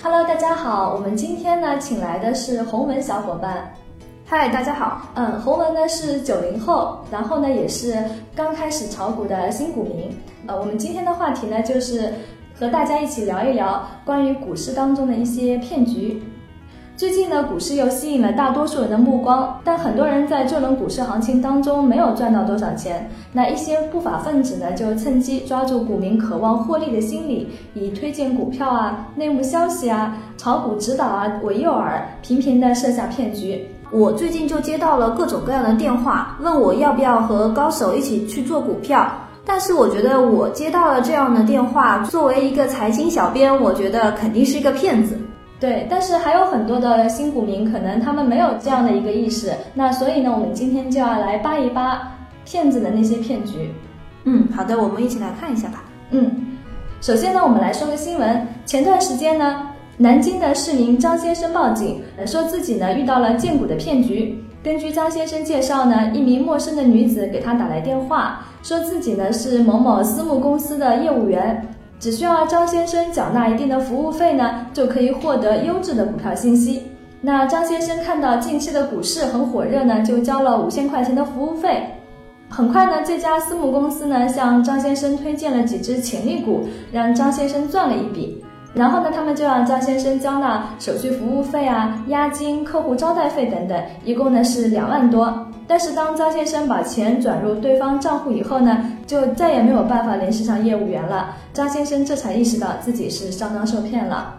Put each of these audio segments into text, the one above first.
Hello，大家好，我们今天呢请来的是洪文小伙伴。嗨，大家好。嗯，洪文呢是九零后，然后呢也是刚开始炒股的新股民。呃，我们今天的话题呢就是和大家一起聊一聊关于股市当中的一些骗局。最近呢，股市又吸引了大多数人的目光，但很多人在这轮股市行情当中没有赚到多少钱。那一些不法分子呢，就趁机抓住股民渴望获利的心理，以推荐股票啊、内幕消息啊、炒股指导啊为诱饵，频频的设下骗局。我最近就接到了各种各样的电话，问我要不要和高手一起去做股票。但是我觉得我接到了这样的电话，作为一个财经小编，我觉得肯定是一个骗子。对，但是还有很多的新股民，可能他们没有这样的一个意识。那所以呢，我们今天就要来扒一扒骗子的那些骗局。嗯，好的，我们一起来看一下吧。嗯，首先呢，我们来说个新闻。前段时间呢，南京的市民张先生报警，说自己呢遇到了荐股的骗局。根据张先生介绍呢，一名陌生的女子给他打来电话，说自己呢是某某私募公司的业务员。只需要张先生缴纳一定的服务费呢，就可以获得优质的股票信息。那张先生看到近期的股市很火热呢，就交了五千块钱的服务费。很快呢，这家私募公司呢向张先生推荐了几只潜力股，让张先生赚了一笔。然后呢，他们就让张先生交纳手续服务费啊、押金、客户招待费等等，一共呢是两万多。但是当张先生把钱转入对方账户以后呢，就再也没有办法联系上业务员了。张先生这才意识到自己是上当受骗了。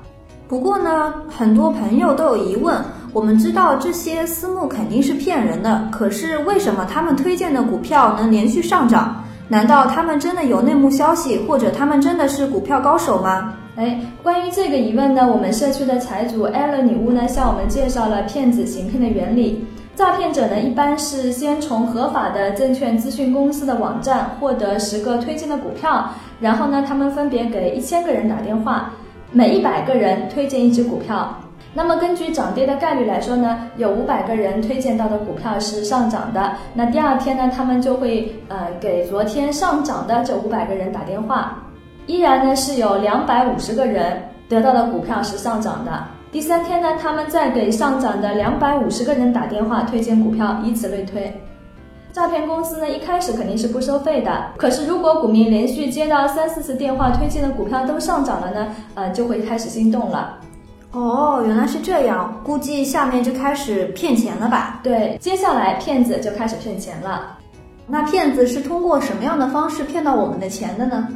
不过呢，很多朋友都有疑问：我们知道这些私募肯定是骗人的，可是为什么他们推荐的股票能连续上涨？难道他们真的有内幕消息，或者他们真的是股票高手吗？哎，关于这个疑问呢，我们社区的财主艾伦女巫呢向我们介绍了骗子行骗的原理。诈骗者呢，一般是先从合法的证券资讯公司的网站获得十个推荐的股票，然后呢，他们分别给一千个人打电话，每一百个人推荐一只股票。那么根据涨跌的概率来说呢，有五百个人推荐到的股票是上涨的，那第二天呢，他们就会呃给昨天上涨的这五百个人打电话，依然呢是有两百五十个人得到的股票是上涨的。第三天呢，他们再给上涨的两百五十个人打电话推荐股票，以此类推。诈骗公司呢，一开始肯定是不收费的。可是如果股民连续接到三四次电话推荐的股票都上涨了呢，呃，就会开始心动了。哦，原来是这样，估计下面就开始骗钱了吧？对，接下来骗子就开始骗钱了。那骗子是通过什么样的方式骗到我们的钱的呢？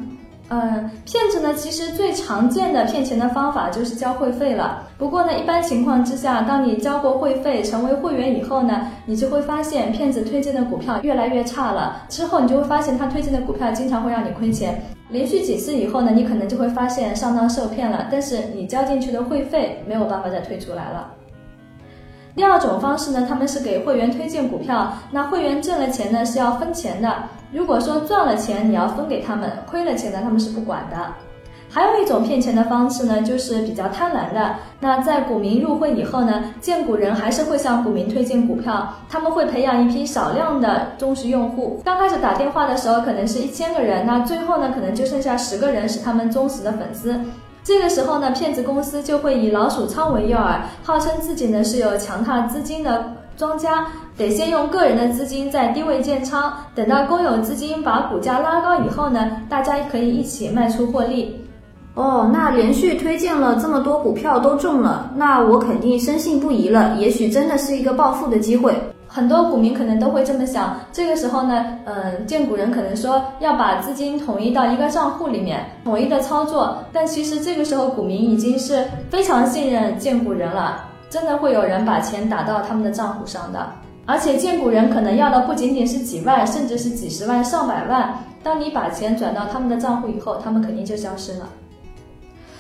嗯，骗子呢，其实最常见的骗钱的方法就是交会费了。不过呢，一般情况之下，当你交过会费，成为会员以后呢，你就会发现骗子推荐的股票越来越差了。之后你就会发现他推荐的股票经常会让你亏钱。连续几次以后呢，你可能就会发现上当受骗了。但是你交进去的会费没有办法再退出来了。第二种方式呢，他们是给会员推荐股票，那会员挣了钱呢是要分钱的。如果说赚了钱，你要分给他们；亏了钱呢，他们是不管的。还有一种骗钱的方式呢，就是比较贪婪的。那在股民入会以后呢，荐股人还是会向股民推荐股票，他们会培养一批少量的忠实用户。刚开始打电话的时候，可能是一千个人，那最后呢，可能就剩下十个人是他们忠实的粉丝。这个时候呢，骗子公司就会以老鼠仓为诱饵，号称自己呢是有强大资金的庄家，得先用个人的资金在低位建仓，等到公有资金把股价拉高以后呢，大家可以一起卖出获利。哦，那连续推荐了这么多股票都中了，那我肯定深信不疑了。也许真的是一个暴富的机会。很多股民可能都会这么想，这个时候呢，嗯，荐股人可能说要把资金统一到一个账户里面，统一的操作。但其实这个时候股民已经是非常信任荐股人了，真的会有人把钱打到他们的账户上的。而且荐股人可能要的不仅仅是几万，甚至是几十万、上百万。当你把钱转到他们的账户以后，他们肯定就消失了。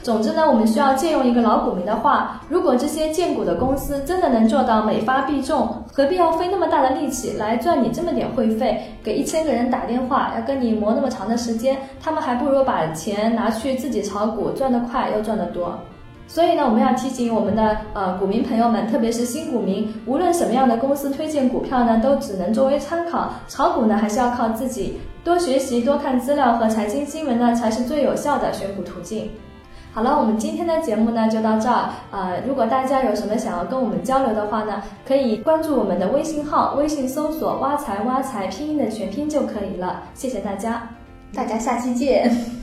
总之呢，我们需要借用一个老股民的话：如果这些荐股的公司真的能做到每发必中，何必要费那么大的力气来赚你这么点会费？给一千个人打电话，要跟你磨那么长的时间，他们还不如把钱拿去自己炒股，赚得快又赚得多。所以呢，我们要提醒我们的呃股民朋友们，特别是新股民，无论什么样的公司推荐股票呢，都只能作为参考。炒股呢，还是要靠自己多学习、多看资料和财经新闻呢，才是最有效的选股途径。好了，我们今天的节目呢就到这儿。呃，如果大家有什么想要跟我们交流的话呢，可以关注我们的微信号，微信搜索“挖财挖财”拼音的全拼就可以了。谢谢大家，大家下期见。